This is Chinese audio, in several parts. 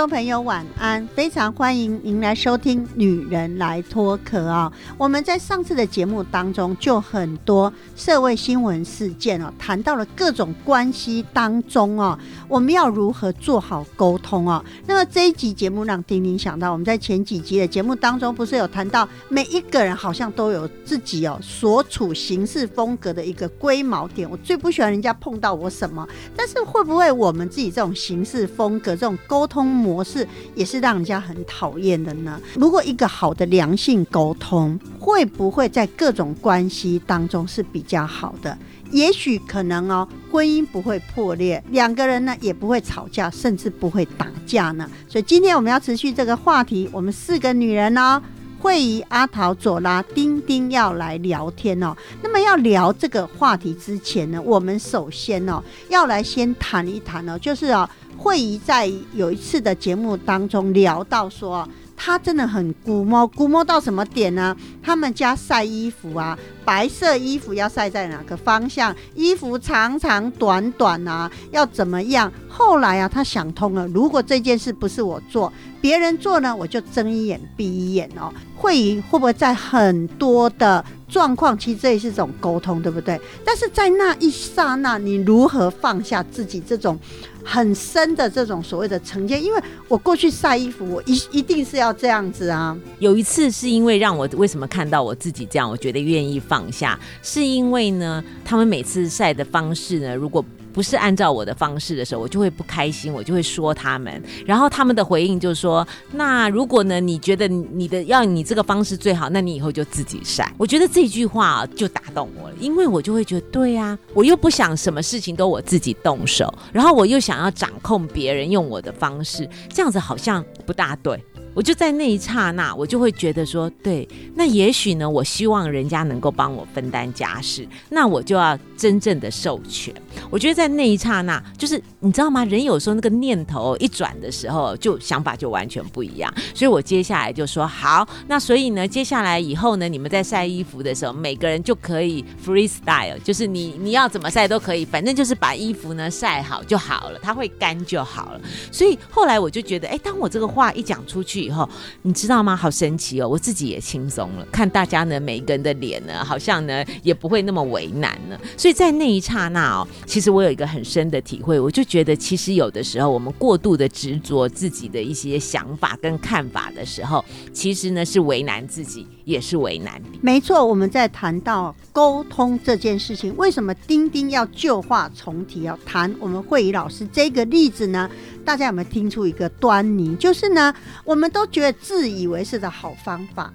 众朋友晚安，非常欢迎您来收听《女人来脱壳》啊！我们在上次的节目当中，就很多社会新闻事件哦，谈到了各种关系当中哦，我们要如何做好沟通哦。那么这一集节目让丁丁想到，我们在前几集的节目当中，不是有谈到每一个人好像都有自己哦所处行事风格的一个龟毛点。我最不喜欢人家碰到我什么，但是会不会我们自己这种行事风格、这种沟通？模模式也是让人家很讨厌的呢。如果一个好的良性沟通，会不会在各种关系当中是比较好的？也许可能哦，婚姻不会破裂，两个人呢也不会吵架，甚至不会打架呢。所以今天我们要持续这个话题，我们四个女人呢，会议阿桃、左拉、丁丁要来聊天哦。那么要聊这个话题之前呢，我们首先哦要来先谈一谈哦，就是哦。慧仪在有一次的节目当中聊到说，她真的很估摸，估摸到什么点呢？他们家晒衣服啊，白色衣服要晒在哪个方向？衣服长长短短啊，要怎么样？后来啊，他想通了，如果这件事不是我做，别人做呢，我就睁一眼闭一眼哦。会议会不会在很多的状况，其实这也是种沟通，对不对？但是在那一刹那，你如何放下自己这种？很深的这种所谓的成见，因为我过去晒衣服，我一一定是要这样子啊。有一次是因为让我为什么看到我自己这样，我觉得愿意放下，是因为呢，他们每次晒的方式呢，如果。不是按照我的方式的时候，我就会不开心，我就会说他们。然后他们的回应就是说：“那如果呢？你觉得你的要你这个方式最好，那你以后就自己晒。”我觉得这句话就打动我了，因为我就会觉得对呀，我又不想什么事情都我自己动手，然后我又想要掌控别人用我的方式，这样子好像不大对。我就在那一刹那，我就会觉得说，对，那也许呢，我希望人家能够帮我分担家事，那我就要真正的授权。我觉得在那一刹那，就是你知道吗？人有时候那个念头一转的时候，就想法就完全不一样。所以我接下来就说好，那所以呢，接下来以后呢，你们在晒衣服的时候，每个人就可以 freestyle，就是你你要怎么晒都可以，反正就是把衣服呢晒好就好了，它会干就好了。所以后来我就觉得，哎，当我这个话一讲出去。以后你知道吗？好神奇哦！我自己也轻松了，看大家呢，每一个人的脸呢，好像呢也不会那么为难了。所以在那一刹那哦，其实我有一个很深的体会，我就觉得其实有的时候我们过度的执着自己的一些想法跟看法的时候，其实呢是为难自己，也是为难你。没错，我们在谈到沟通这件事情，为什么丁丁要旧话重提，要谈我们慧仪老师这个例子呢？大家有没有听出一个端倪？就是呢，我们都觉得自以为是的好方法，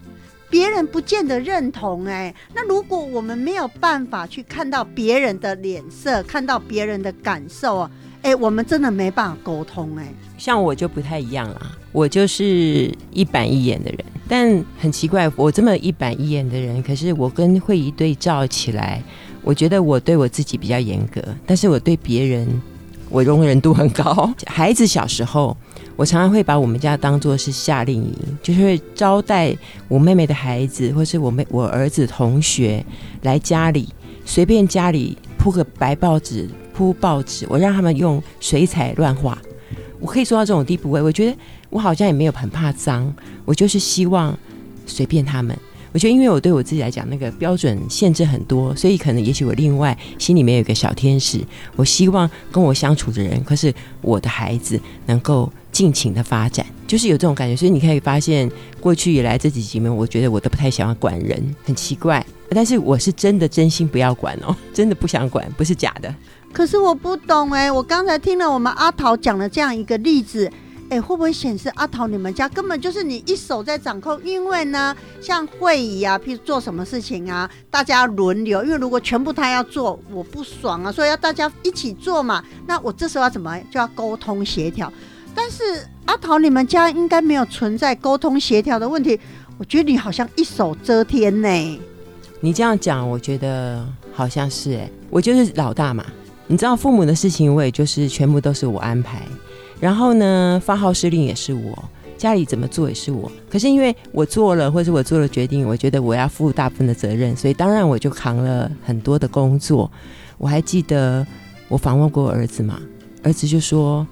别人不见得认同。哎，那如果我们没有办法去看到别人的脸色，看到别人的感受啊，哎，我们真的没办法沟通。哎，像我就不太一样啦，我就是一板一眼的人。但很奇怪，我这么一板一眼的人，可是我跟会议对照起来，我觉得我对我自己比较严格，但是我对别人。我容忍度很高。孩子小时候，我常常会把我们家当做是夏令营，就是招待我妹妹的孩子，或是我妹我儿子同学来家里，随便家里铺个白报纸、铺报纸，我让他们用水彩乱画。我可以说到这种地步，我我觉得我好像也没有很怕脏，我就是希望随便他们。我觉得，因为我对我自己来讲，那个标准限制很多，所以可能也许我另外心里面有一个小天使，我希望跟我相处的人，可是我的孩子能够尽情的发展，就是有这种感觉。所以你可以发现，过去以来这几集里面，我觉得我都不太想要管人，很奇怪。但是我是真的真心不要管哦，真的不想管，不是假的。可是我不懂哎，我刚才听了我们阿桃讲了这样一个例子。哎，会不会显示阿桃你们家根本就是你一手在掌控？因为呢，像会议啊，譬如做什么事情啊，大家轮流，因为如果全部他要做，我不爽啊，所以要大家一起做嘛。那我这时候要怎么就要沟通协调？但是阿桃你们家应该没有存在沟通协调的问题，我觉得你好像一手遮天呢。你这样讲，我觉得好像是哎，我就是老大嘛。你知道父母的事情，我也就是全部都是我安排。然后呢，发号施令也是我，家里怎么做也是我。可是因为我做了，或者我做了决定，我觉得我要负大部分的责任，所以当然我就扛了很多的工作。我还记得我访问过我儿子嘛，儿子就说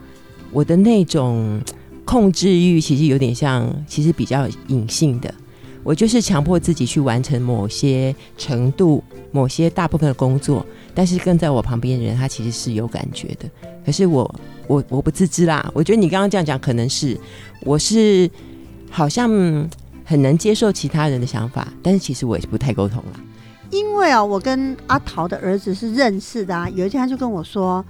我的那种控制欲其实有点像，其实比较隐性的。我就是强迫自己去完成某些程度、某些大部分的工作，但是跟在我旁边的人，他其实是有感觉的。可是我，我我不自知啦。我觉得你刚刚这样讲，可能是我是好像很能接受其他人的想法，但是其实我也是不太沟通啦。因为啊，我跟阿桃的儿子是认识的啊。有一天他就跟我说。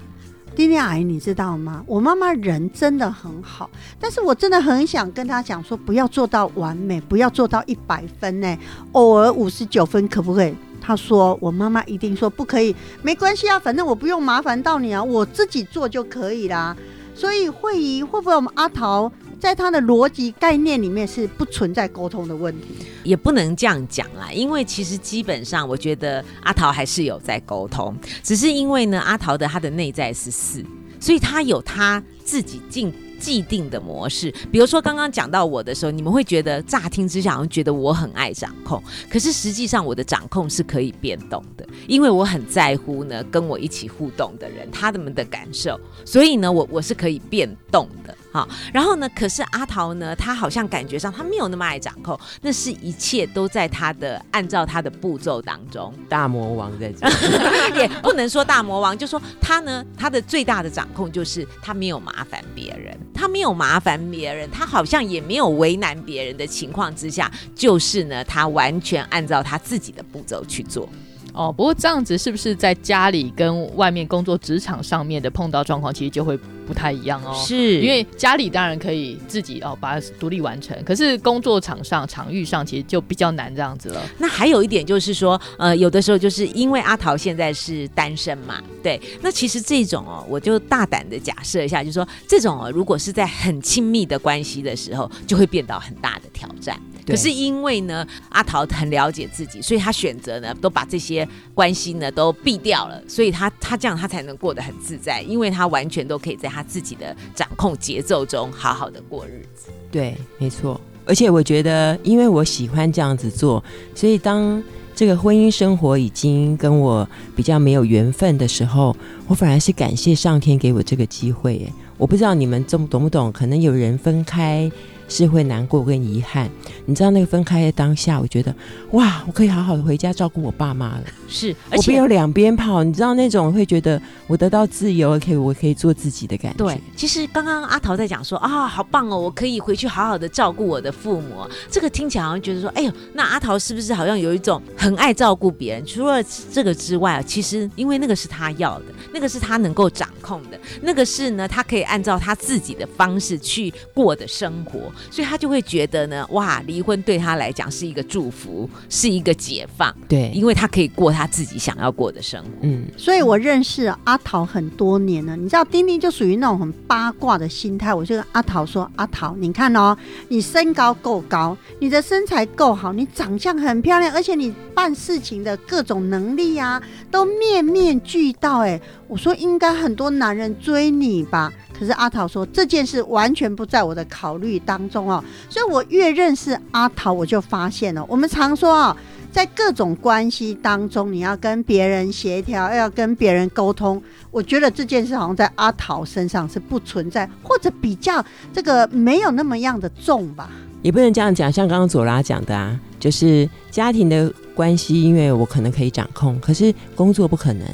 丁丁阿姨，你知道吗？我妈妈人真的很好，但是我真的很想跟她讲说，不要做到完美，不要做到一百分呢，偶尔五十九分可不可以？她说，我妈妈一定说不可以，没关系啊，反正我不用麻烦到你啊，我自己做就可以啦。所以慧怡会不会我们阿桃？在他的逻辑概念里面是不存在沟通的问题，也不能这样讲啦。因为其实基本上，我觉得阿桃还是有在沟通，只是因为呢，阿桃的他的内在是四，所以他有他自己进。既定的模式，比如说刚刚讲到我的时候，你们会觉得乍听之下好像觉得我很爱掌控，可是实际上我的掌控是可以变动的，因为我很在乎呢跟我一起互动的人他们的感受，所以呢我我是可以变动的。好，然后呢？可是阿桃呢？他好像感觉上他没有那么爱掌控，那是一切都在他的按照他的步骤当中。大魔王在这，也不能说大魔王，就说他呢，他的最大的掌控就是他没有麻烦别人，他没有麻烦别人，他好像也没有为难别人的情况之下，就是呢，他完全按照他自己的步骤去做。哦，不过这样子是不是在家里跟外面工作职场上面的碰到状况，其实就会不太一样哦？是因为家里当然可以自己哦把它独立完成，可是工作场上场域上其实就比较难这样子了。那还有一点就是说，呃，有的时候就是因为阿桃现在是单身嘛，对，那其实这种哦，我就大胆的假设一下，就是说这种哦，如果是在很亲密的关系的时候，就会变到很大的挑战。可是因为呢，阿桃很了解自己，所以他选择呢，都把这些关系呢都避掉了，所以他他这样他才能过得很自在，因为他完全都可以在他自己的掌控节奏中好好的过日子。对，没错。而且我觉得，因为我喜欢这样子做，所以当这个婚姻生活已经跟我比较没有缘分的时候，我反而是感谢上天给我这个机会。哎，我不知道你们懂懂不懂？可能有人分开。是会难过跟遗憾，你知道那个分开的当下，我觉得哇，我可以好好的回家照顾我爸妈了。是，我不要两边跑，你知道那种会觉得我得到自由，可以我可以做自己的感觉。对，其实刚刚阿桃在讲说啊，好棒哦，我可以回去好好的照顾我的父母。这个听起来好像觉得说，哎呦，那阿桃是不是好像有一种很爱照顾别人？除了这个之外，其实因为那个是他要的，那个是他能够掌控的，那个是呢，他可以按照他自己的方式去过的生活。所以他就会觉得呢，哇，离婚对他来讲是一个祝福，是一个解放，对，因为他可以过他自己想要过的生活。嗯，所以我认识阿桃很多年了，你知道，丁丁就属于那种很八卦的心态。我就跟阿桃说：“阿桃，你看哦，你身高够高，你的身材够好，你长相很漂亮，而且你办事情的各种能力啊，都面面俱到。哎，我说应该很多男人追你吧。”可是阿桃说这件事完全不在我的考虑当中哦，所以我越认识阿桃，我就发现了。我们常说啊，在各种关系当中，你要跟别人协调，要跟别人沟通。我觉得这件事好像在阿桃身上是不存在，或者比较这个没有那么样的重吧。也不能这样讲，像刚刚左拉讲的啊，就是家庭的关系，因为我可能可以掌控，可是工作不可能。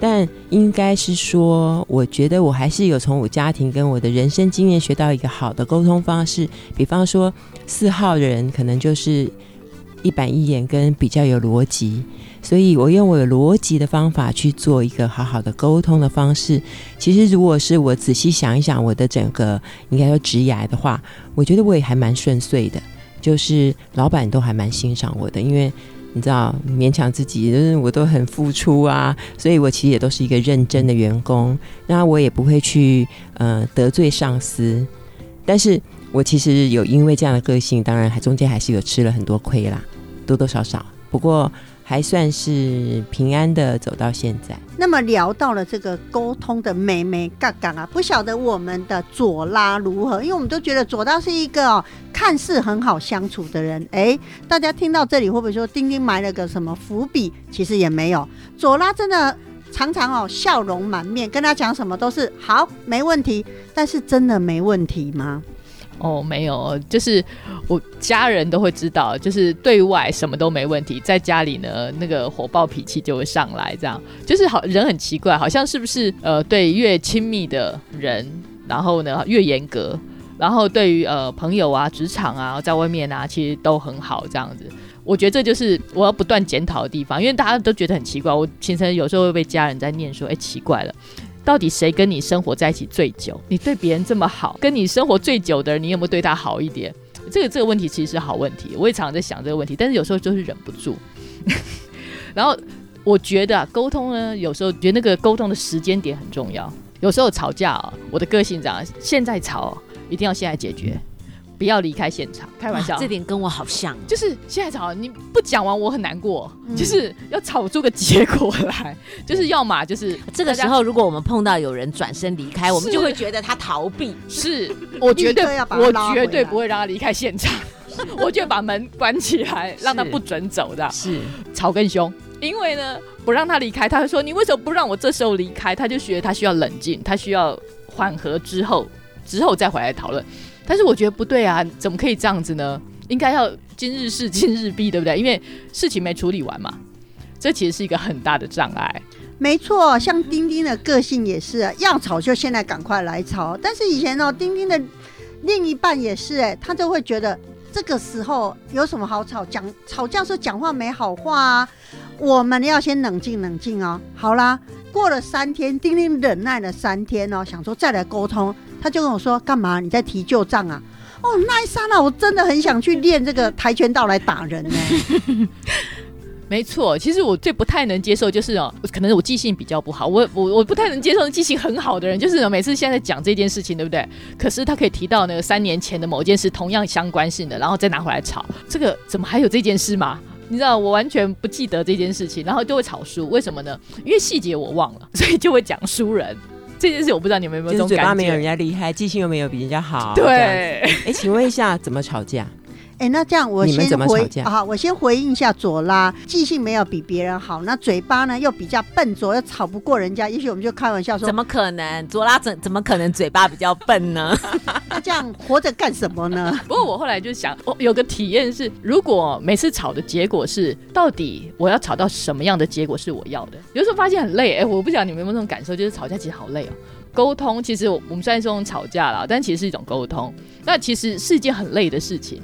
但应该是说，我觉得我还是有从我家庭跟我的人生经验学到一个好的沟通方式。比方说，四号人可能就是一板一眼跟比较有逻辑，所以我用我有逻辑的方法去做一个好好的沟通的方式。其实如果是我仔细想一想我的整个应该说职涯的话，我觉得我也还蛮顺遂的，就是老板都还蛮欣赏我的，因为。你知道，勉强自己，就是我都很付出啊，所以我其实也都是一个认真的员工。那我也不会去呃得罪上司，但是我其实有因为这样的个性，当然还中间还是有吃了很多亏啦，多多少少。不过。还算是平安的走到现在。那么聊到了这个沟通的美眉嘎嘎啊，不晓得我们的左拉如何？因为我们都觉得左拉是一个哦，看似很好相处的人。哎，大家听到这里会不会说丁丁埋了个什么伏笔？其实也没有，左拉真的常常哦笑容满面，跟他讲什么都是好没问题。但是真的没问题吗？哦，没有，就是我家人都会知道，就是对外什么都没问题，在家里呢，那个火爆脾气就会上来，这样就是好人很奇怪，好像是不是呃，对越亲密的人，然后呢越严格，然后对于呃朋友啊、职场啊、在外面啊，其实都很好这样子。我觉得这就是我要不断检讨的地方，因为大家都觉得很奇怪，我平常有时候会被家人在念说，哎，奇怪了。到底谁跟你生活在一起最久？你对别人这么好，跟你生活最久的人，你有没有对他好一点？这个这个问题其实是好问题，我也常常在想这个问题，但是有时候就是忍不住。然后我觉得沟通呢，有时候觉得那个沟通的时间点很重要。有时候吵架，我的个性这样，现在吵一定要现在解决。不要离开现场，开玩笑，这点跟我好像，就是现在吵，你不讲完我很难过，就是要吵出个结果来，就是要么就是这个时候，如果我们碰到有人转身离开，我们就会觉得他逃避，是 我绝对我绝对不会让他离开现场，我就把门关起来，让他不准走的，是。吵更凶，因为呢不让他离开，他会说你为什么不让我这时候离开？他就觉得他需要冷静，他需要缓和之后之后再回来讨论。但是我觉得不对啊，怎么可以这样子呢？应该要今日事 今日毕，对不对？因为事情没处理完嘛，这其实是一个很大的障碍。没错，像丁丁的个性也是，要吵就现在赶快来吵。但是以前哦，丁丁的另一半也是，哎，他就会觉得这个时候有什么好吵？讲吵架时候讲话没好话啊，我们要先冷静冷静哦。好啦，过了三天，丁丁忍耐了三天哦，想说再来沟通。他就跟我说：“干嘛？你在提旧账啊？”哦，那一刹那，我真的很想去练这个跆拳道来打人呢。没错，其实我最不太能接受就是哦，可能我记性比较不好。我我我不太能接受记性很好的人，就是每次现在讲这件事情，对不对？可是他可以提到那个三年前的某件事，同样相关性的，然后再拿回来吵。这个怎么还有这件事吗？你知道，我完全不记得这件事情，然后就会吵输。为什么呢？因为细节我忘了，所以就会讲输人。这件事我不知道你们有没有这种感觉，嘴巴没有人家厉害，记性又没有比人家好。对，哎，请问一下，怎么吵架？哎，那这样我先回好，我先回应一下左拉，记性没有比别人好，那嘴巴呢又比较笨拙，又吵不过人家，也许我们就开玩笑说，怎么可能？左拉怎怎么可能嘴巴比较笨呢？那这样活着干什么呢？不过我后来就想，我有个体验是，如果每次吵的结果是，到底我要吵到什么样的结果是我要的？有时候发现很累，哎，我不晓得你们有没有那种感受，就是吵架其实好累哦。沟通其实我们虽然说吵架了，但其实是一种沟通，那其实是一件很累的事情。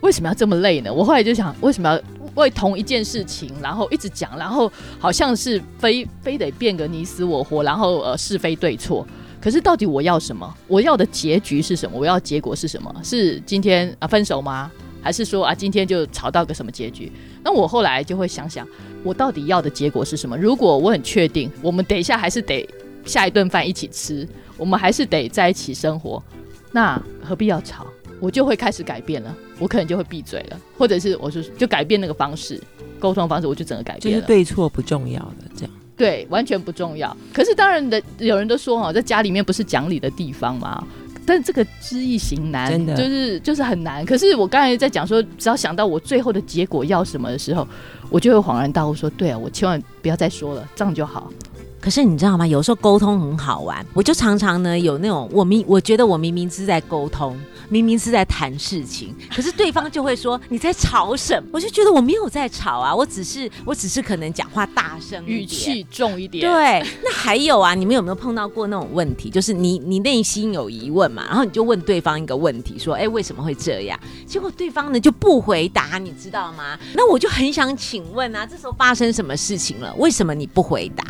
为什么要这么累呢？我后来就想，为什么要为同一件事情，然后一直讲，然后好像是非非得变个你死我活，然后呃是非对错。可是到底我要什么？我要的结局是什么？我要结果是什么？是今天啊分手吗？还是说啊今天就吵到个什么结局？那我后来就会想想，我到底要的结果是什么？如果我很确定，我们等一下还是得下一顿饭一起吃，我们还是得在一起生活，那何必要吵？我就会开始改变了，我可能就会闭嘴了，或者是我就就改变那个方式，沟通方式，我就整个改变了。就是对错不重要的这样，对，完全不重要。可是当然的，有人都说哈，在家里面不是讲理的地方嘛，但这个知易行难，真的就是就是很难。可是我刚才在讲说，只要想到我最后的结果要什么的时候，我就会恍然大悟说，对啊，我千万不要再说了，这样就好。可是你知道吗？有时候沟通很好玩，我就常常呢有那种我明我觉得我明明是在沟通，明明是在谈事情，可是对方就会说你在吵什么？我就觉得我没有在吵啊，我只是我只是可能讲话大声语气重一点。对，那还有啊，你们有没有碰到过那种问题？就是你你内心有疑问嘛，然后你就问对方一个问题，说，哎，为什么会这样？结果对方呢就不回答，你知道吗？那我就很想请问啊，这时候发生什么事情了？为什么你不回答？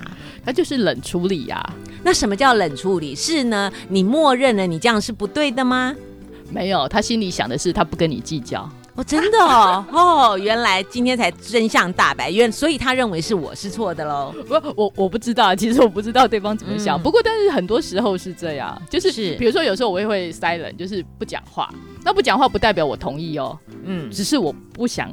他就是冷处理呀、那什么叫冷处理？是呢，你默认了你这样是不对的吗？没有，他心里想的是他不跟你计较。哦，真的哦，哦，原来今天才真相大白，原所以他认为是我是错的喽。不，我我不知道，其实我不知道对方怎么想。嗯不过，但是很多时候是这样，就是是比如说有时候我也会 silent，就是不讲话。那不讲话不代表我同意哦，嗯，只是我不想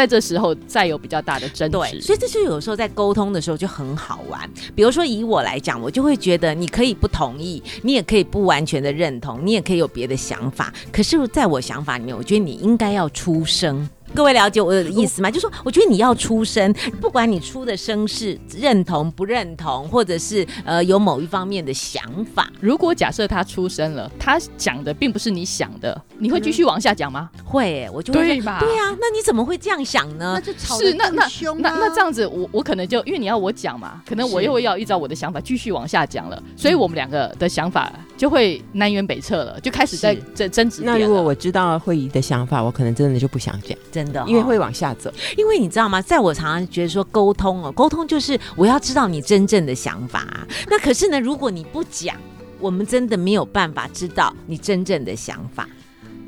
在这时候再有比较大的争对，执。所以这就有时候在沟通的时候就很好玩。比如说以我来讲，我就会觉得你可以不同意，你也可以不完全的认同，你也可以有别的想法。可是，在我想法里面，我觉得你应该要出声。各位了解我的意思吗？就说我觉得你要出声，不管你出的声是认同不认同，或者是呃有某一方面的想法，如果假设他出声了，他讲的并不是你想的，你会继续往下讲吗？会、我就会对吧对啊，那你怎么会这样想呢那？就吵得更是那那凶啊那那这样子，我我可能就因为你要我讲嘛，可能我又会要依照我的想法继续往下讲了，所以我们两个的想法就会南辕北辙了，就开始在是争争执。那如果我知道慧仪的想法，我可能真的就不想讲，真的哦、因为会往下走。因为你知道吗？在我常常觉得说沟通哦，沟通就是我要知道你真正的想法、啊。那可是呢，如果你不讲，我们真的没有办法知道你真正的想法。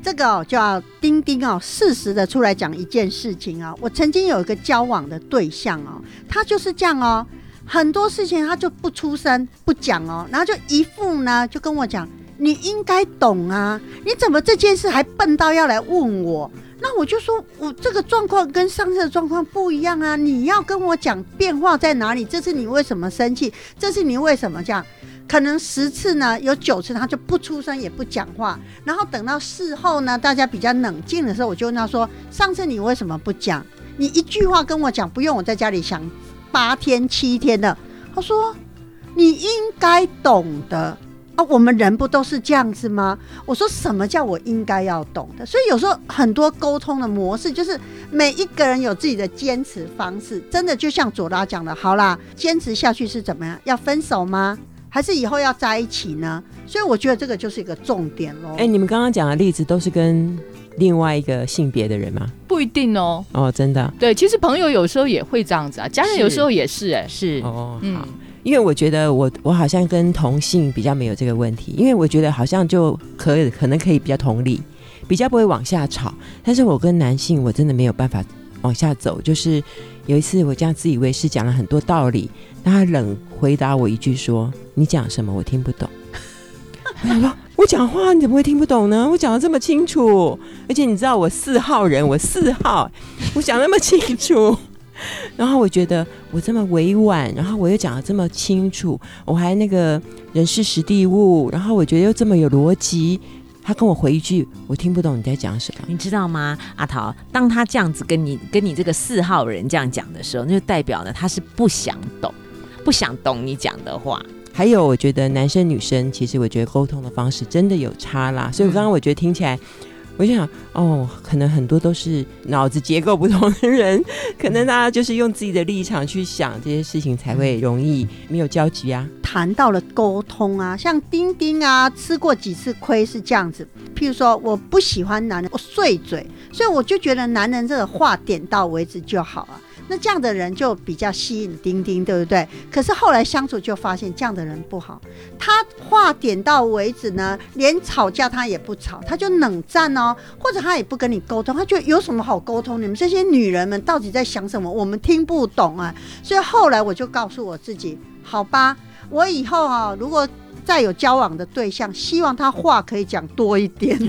这个哦，就要丁丁哦，适时的出来讲一件事情哦。我曾经有一个交往的对象哦，他就是这样哦，很多事情他就不出声不讲哦，然后就一副呢就跟我讲，你应该懂啊，你怎么这件事还笨到要来问我？那我就说，我这个状况跟上次的状况不一样啊！你要跟我讲变化在哪里？这次你为什么生气？这次你为什么这样？可能十次呢，有九次他就不出声也不讲话，然后等到事后呢，大家比较冷静的时候，我就问他说：“上次你为什么不讲？你一句话跟我讲，不用我在家里想八天七天的。”他说：“你应该懂得啊，我们人不都是这样子吗？”我说：“什么叫我应该要懂的？”所以有时候很多沟通的模式就是每一个人有自己的坚持方式，真的就像左拉讲的，好啦，坚持下去是怎么样？要分手吗？还是以后要在一起呢？所以我觉得这个就是一个重点喽。哎、你们刚刚讲的例子都是跟另外一个性别的人吗？不一定哦。哦，真的对，其实朋友有时候也会这样子啊，家人有时候也是哎、是哦，嗯好。因为我觉得我我好像跟同性比较没有这个问题，因为我觉得好像就可以可能可以比较同理，比较不会往下吵。但是我跟男性我真的没有办法往下走。就是有一次我这样自以为是讲了很多道理，他冷回答我一句说：“你讲什么我听不懂。” 我说，我讲话你怎么会听不懂呢？我讲的这么清楚，而且你知道我四号人，我四号，我讲那么清楚。然后我觉得我这么委婉，然后我又讲的这么清楚，我还那个人事实地物，然后我觉得又这么有逻辑，他跟我回一句，我听不懂你在讲什么。你知道吗，阿桃？当他这样子跟你跟你这个四号人这样讲的时候，那就代表呢他是不想懂，不想懂你讲的话。还有，我觉得男生女生其实我觉得沟通的方式真的有差啦，所以我刚刚我觉得听起来。我就想，哦，可能很多都是脑子结构不同的人，可能大家就是用自己的立场去想这些事情，才会容易没有交集啊。谈到了沟通啊，像丁丁啊，吃过几次亏是这样子。譬如说，我不喜欢男人，我碎嘴，所以我就觉得男人这个话点到为止就好了。那这样的人就比较吸引丁丁，对不对？可是后来相处就发现这样的人不好，他话点到为止呢，连吵架他也不吵，他就冷战哦，或者他也不跟你沟通，他觉得有什么好沟通？你们这些女人们到底在想什么？我们听不懂啊。所以后来我就告诉我自己，好吧。我以后啊，如果再有交往的对象，希望他话可以讲多一点。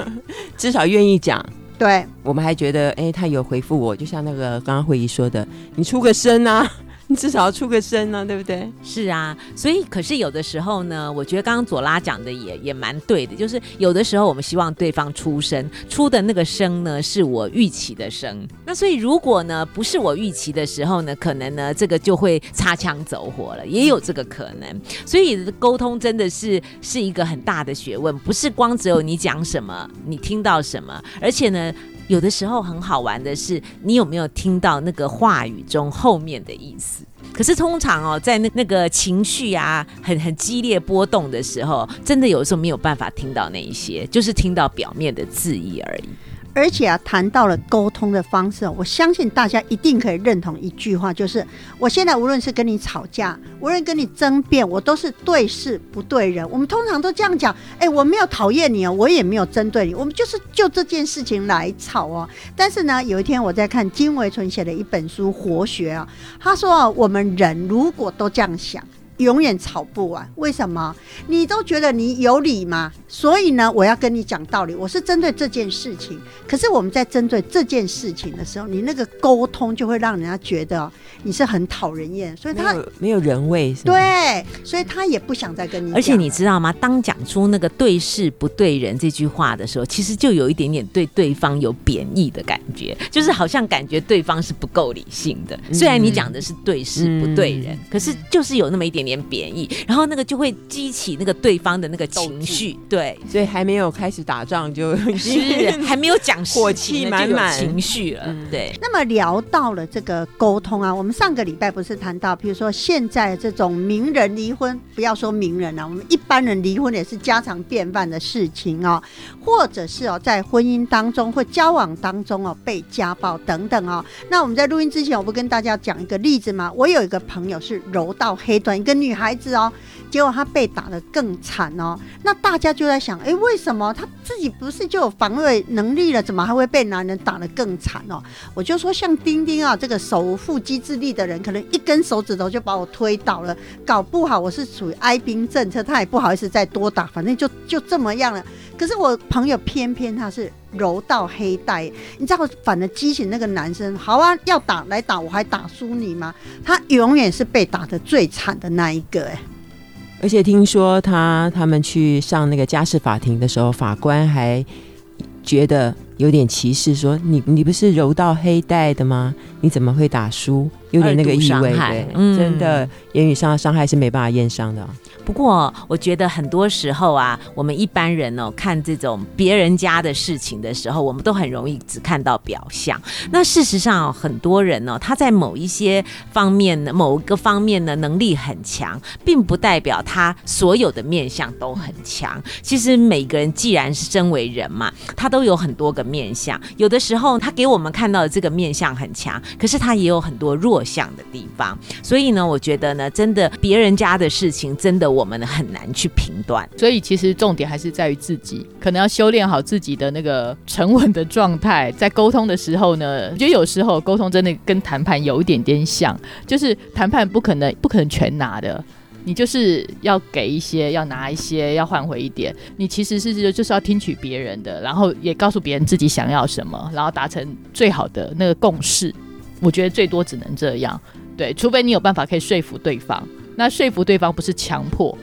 至少愿意讲。对，我们还觉得，哎、他有回复我，就像那个刚刚会议说的，你出个声啊，你至少要出个声呢，对不对？是啊，所以可是有的时候呢，我觉得刚刚左拉讲的也也蛮对的，就是有的时候我们希望对方出声，出的那个声呢是我预期的声。那所以如果呢不是我预期的时候呢，可能呢这个就会擦枪走火了，也有这个可能。所以沟通真的是是一个很大的学问，不是光只有你讲什么，你听到什么，而且呢。有的时候很好玩的是，你有没有听到那个话语中后面的意思？可是通常哦，在那那个情绪啊很很激烈波动的时候，真的有时候没有办法听到那一些，就是听到表面的字意而已。而且啊，谈到了沟通的方式，我相信大家一定可以认同一句话，就是我现在无论是跟你吵架，无论跟你争辩，我都是对事不对人。我们通常都这样讲，哎，我没有讨厌你哦，我也没有针对你，我们就是就这件事情来吵哦。但是呢，有一天我在看金维纯写的一本书《活学》啊，他说啊我们人如果都这样想。永远吵不完，为什么？你都觉得你有理吗？所以呢，我要跟你讲道理。我是针对这件事情，可是我们在针对这件事情的时候，你那个沟通就会让人家觉得你是很讨人厌，所以他没有人味。对，所以他也不想再跟你。而且你知道吗？当讲出那个对事不对人这句话的时候，其实就有一点点对对方有贬义的感觉，就是好像感觉对方是不够理性的。虽然你讲的是对事不对人，可是就是有那么一点点。点贬义，然后那个就会激起那个对方的那个情绪，对，所以还没有开始打仗就 是还没有讲火气满满情绪了，对。那么聊到了这个沟通啊，我们上个礼拜不是谈到，比如说现在这种名人离婚，不要说名人了，我们一般人离婚也是家常便饭的事情哦，或者是哦在婚姻当中或交往当中哦被家暴等等哦。那我们在录音之前，我不跟大家讲一个例子吗？我有一个朋友是柔道黑段，一个。女孩子哦，结果他被打得更惨哦。那大家就在想，哎，为什么他自己不是就有防卫能力了，怎么还会被男人打得更惨哦？我就说，像丁丁啊，这个手无缚鸡之力的人，可能一根手指头就把我推倒了，搞不好我是属于哀兵政策，他也不好意思再多打，反正就就这么样了。可是我朋友偏偏他是柔道黑带，你知道，反而激起那个男生，好啊，要打来打，我还打输你吗？他永远是被打的最惨的那一个，哎。而且听说他他们去上那个家事法庭的时候，法官还觉得有点歧视，说你你不是柔道黑带的吗？你怎么会打输？有点那个意味，对，真的言语上的伤害是没办法验伤的。不过，我觉得很多时候啊，我们一般人哦，看这种别人家的事情的时候，我们都很容易只看到表象。那事实上，很多人呢，他在某一些方面呢，某个方面呢，能力很强，并不代表他所有的面相都很强。其实每个人既然是身为人嘛，他都有很多个面相。有的时候，他给我们看到的这个面相很强，可是他也有很多弱项的地方。所以呢，我觉得呢，真的别人家的事情，真的。我们很难去评断，所以其实重点还是在于自己，可能要修炼好自己的那个沉稳的状态。在沟通的时候呢，我觉得有时候沟通真的跟谈判有一点点像，就是谈判不可能不可能全拿的，你就是要给一些，要拿一些，要换回一点。你其实是就是要听取别人的，然后也告诉别人自己想要什么，然后达成最好的那个共识。我觉得最多只能这样，对，除非你有办法可以说服对方。那说服对方不是强迫，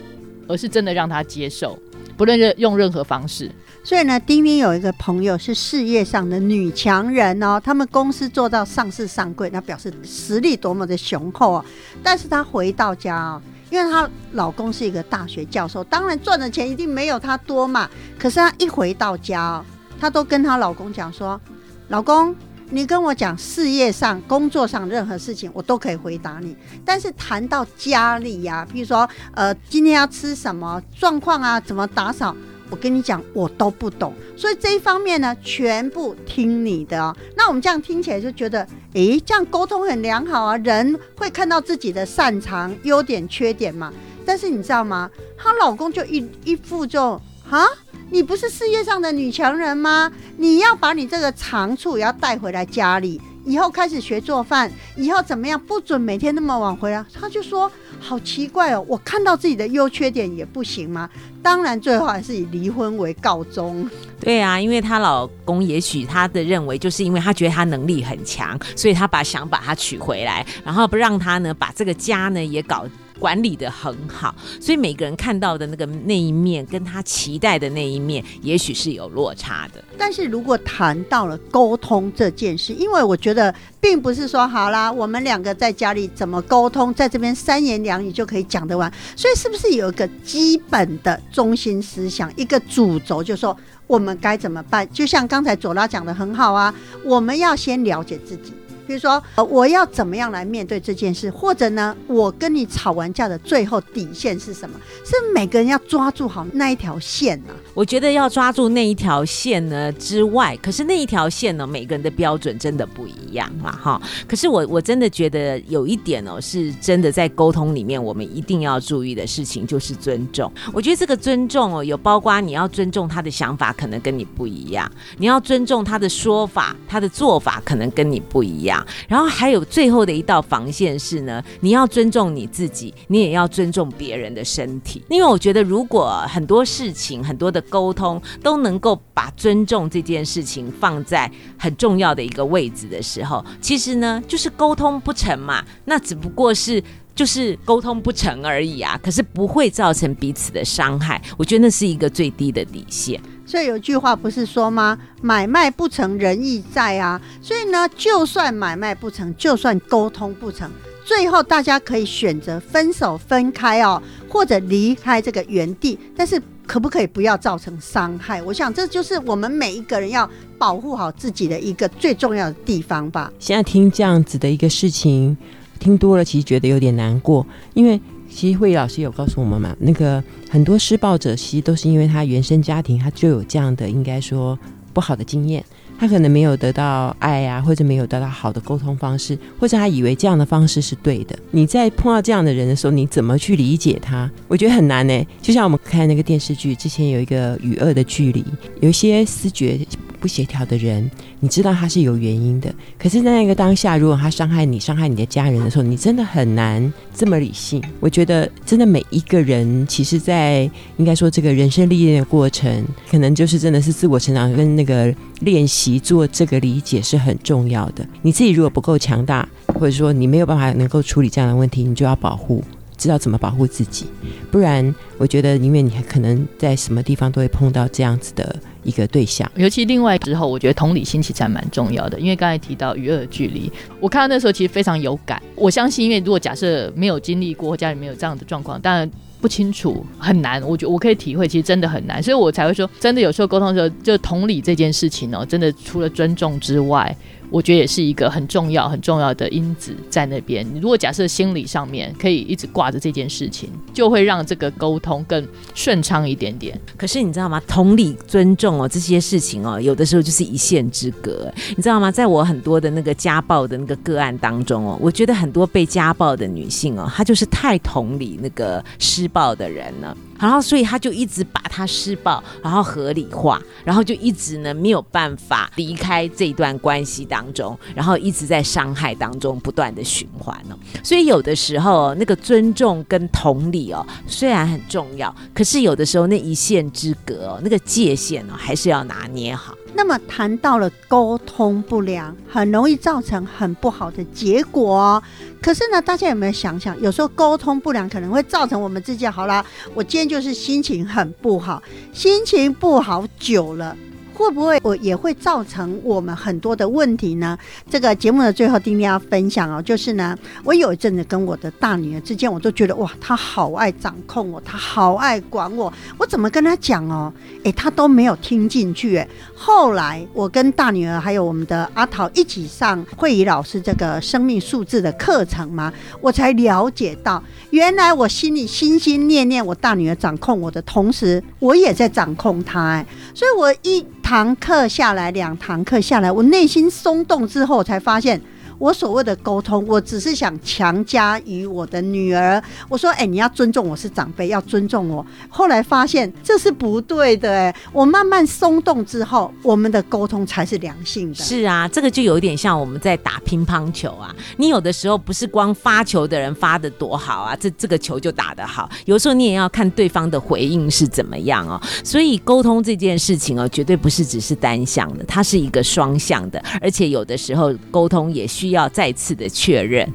而是真的让他接受，不论任用任何方式。所以呢，丁丁有一个朋友是事业上的女强人哦，他们公司做到上市上柜，那表示实力多么的雄厚啊。但是她回到家哦，因为她老公是一个大学教授，当然赚的钱一定没有她多嘛。可是她一回到家，她都跟她老公讲说：“老公。”你跟我讲事业上、工作上任何事情，我都可以回答你。但是谈到家里呀，比如说，呃，今天要吃什么状况啊，怎么打扫，我跟你讲，我都不懂。所以这一方面呢，全部听你的哦。那我们这样听起来就觉得，诶，这样沟通很良好啊。人会看到自己的擅长、优点、缺点嘛。但是你知道吗？她老公就一一副就。啊，你不是事业上的女强人吗？你要把你这个长处也要带回来家里，以后开始学做饭，以后怎么样，不准每天那么晚回来。他就说好奇怪哦，我看到自己的优缺点也不行吗？当然，最后还是以离婚为告终。对啊，因为她老公也许他的认为，就是因为他觉得他能力很强，所以他把想把她娶回来，然后不让她呢把这个家呢也搞。管理的很好，所以每个人看到的那个那一面，跟他期待的那一面，也许是有落差的。但是如果谈到了沟通这件事，因为我觉得并不是说好啦，我们两个在家里怎么沟通，在这边三言两语就可以讲得完。所以是不是有一个基本的中心思想，一个主轴，就说我们该怎么办？就像刚才左拉讲的很好啊，我们要先了解自己。比如说，我要怎么样来面对这件事，或者呢，我跟你吵完架的最后底线是什么？是每个人要抓住好那一条线呢？我觉得要抓住那一条线呢之外，可是那一条线呢，每个人的标准真的不一样嘛，哈。可是我我真的觉得有一点哦，是真的在沟通里面，我们一定要注意的事情就是尊重。我觉得这个尊重哦，有包括你要尊重他的想法，可能跟你不一样；你要尊重他的说法，他的做法可能跟你不一样。然后还有最后的一道防线是呢，你要尊重你自己，你也要尊重别人的身体。因为我觉得，如果很多事情、很多的沟通都能够把尊重这件事情放在很重要的一个位置的时候，其实呢，就是沟通不成嘛。那只不过是就是沟通不成而已啊，可是不会造成彼此的伤害。我觉得那是一个最低的底线。所以有句话不是说吗？买卖不成仁义在啊。所以呢，就算买卖不成，就算沟通不成，最后大家可以选择分手分开哦，或者离开这个原地。但是可不可以不要造成伤害？我想这就是我们每一个人要保护好自己的一个最重要的地方吧。现在听这样子的一个事情，听多了其实觉得有点难过，因为。其实慧老师有告诉我们嘛，那个很多施暴者其实都是因为他原生家庭他就有这样的应该说不好的经验，他可能没有得到爱呀，或者没有得到好的沟通方式，或者他以为这样的方式是对的。你在碰到这样的人的时候，你怎么去理解他？我觉得很难呢。就像我们看那个电视剧，之前有一个与恶的距离，有一些思觉。不协调的人，你知道他是有原因的。可是，在那个当下，如果他伤害你、伤害你的家人的时候，你真的很难这么理性。我觉得，真的每一个人，其实，在应该说这个人生历练的过程，可能就是真的是自我成长跟那个练习做这个理解是很重要的。你自己如果不够强大，或者说你没有办法能够处理这样的问题，你就要保护。知道怎么保护自己，不然我觉得，因为你可能在什么地方都会碰到这样子的一个对象。尤其另外之后，我觉得同理心其实还蛮重要的。因为刚才提到与恶距离，我看到那时候其实非常有感。我相信，因为如果假设没有经历过，家里没有这样的状况，当然不清楚，很难。我觉我可以体会，其实真的很难。所以我才会说，真的有时候沟通的时候，就同理这件事情哦，真的除了尊重之外。我觉得也是一个很重要、很重要的因子在那边。你如果假设心理上面可以一直挂着这件事情，就会让这个沟通更顺畅一点点。可是你知道吗？同理、尊重哦，这些事情哦，有的时候就是一线之隔。你知道吗？在我很多的那个家暴的那个个案当中哦，我觉得很多被家暴的女性哦，她就是太同理那个施暴的人了。然后，所以他就一直把他施暴，然后合理化，然后就一直呢没有办法离开这段关系当中，然后一直在伤害当中不断的循环哦。所以有的时候那个尊重跟同理哦，虽然很重要，可是有的时候那一线之隔哦，那个界限哦，还是要拿捏好。那么谈到了沟通不良，很容易造成很不好的结果哦。可是呢，大家有没有想想，有时候沟通不良可能会造成我们自己好了，我今天就是心情很不好，心情不好久了。会不会我也会造成我们很多的问题呢？这个节目的最后，丁丁要分享哦，就是呢，我有一阵子跟我的大女儿之间，我都觉得哇，她好爱掌控我，她好爱管我，我怎么跟她讲哦，诶，她都没有听进去。诶，后来我跟大女儿还有我们的阿桃一起上慧怡老师这个生命数字的课程嘛，我才了解到，原来我心里心心念念我大女儿掌控我的同时，我也在掌控她。哎，所以我一。堂课下来，两堂课下来，我内心松动之后，才发现我所谓的沟通，我只是想强加于我的女儿。我说，哎、你要尊重我是长辈，要尊重我。后来发现这是不对的、哎，我慢慢松动之后，我们的沟通才是良性的。是啊，这个就有点像我们在打乒乓球啊。你有的时候不是光发球的人发的多好啊，这这个球就打得好。有时候你也要看对方的回应是怎么样哦。所以沟通这件事情哦，绝对不是只是单向的，它是一个双向的，而且有的时候沟通也需要再次的确认。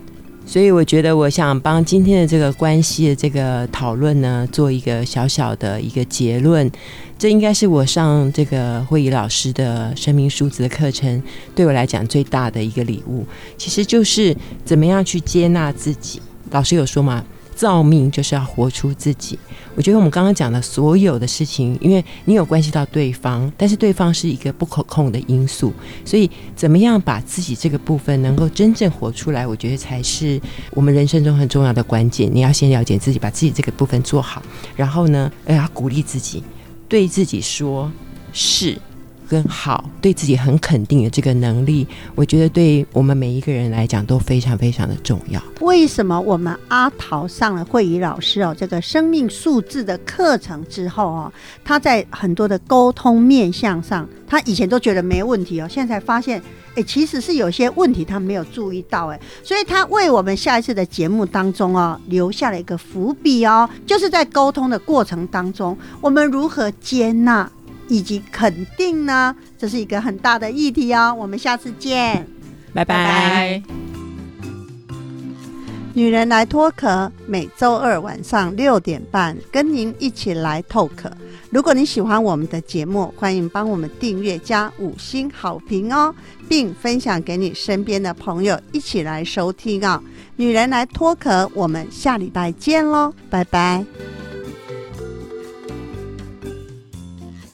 所以我觉得，我想帮今天的这个关系的这个讨论呢，做一个小小的一个结论。这应该是我上这个会议老师的生命数字的课程，对我来讲最大的一个礼物，其实就是怎么样去接纳自己。老师有说吗，造命就是要活出自己。我觉得我们刚刚讲的所有的事情，因为你有关系到对方，但是对方是一个不可控的因素，所以怎么样把自己这个部分能够真正活出来，我觉得才是我们人生中很重要的关键。你要先了解自己，把自己这个部分做好，然后呢，呃要鼓励自己，对自己说是。跟好，对自己很肯定的这个能力，我觉得对我们每一个人来讲都非常非常的重要。为什么我们阿桃上了慧仪老师哦这个生命数字的课程之后哦，他在很多的沟通面向上，他以前都觉得没问题哦，现在才发现，哎，其实是有些问题他没有注意到，哎，所以他为我们下一次的节目当中哦留下了一个伏笔哦，就是在沟通的过程当中，我们如何接纳以及肯定呢？这是一个很大的议题哦，我们下次见。拜拜。拜。女人来脱壳，每周二晚上六点半跟您一起来透壳。如果你喜欢我们的节目，欢迎帮我们订阅加五星好评哦，并分享给你身边的朋友一起来收听啊、女人来脱壳，我们下礼拜见喽，拜拜。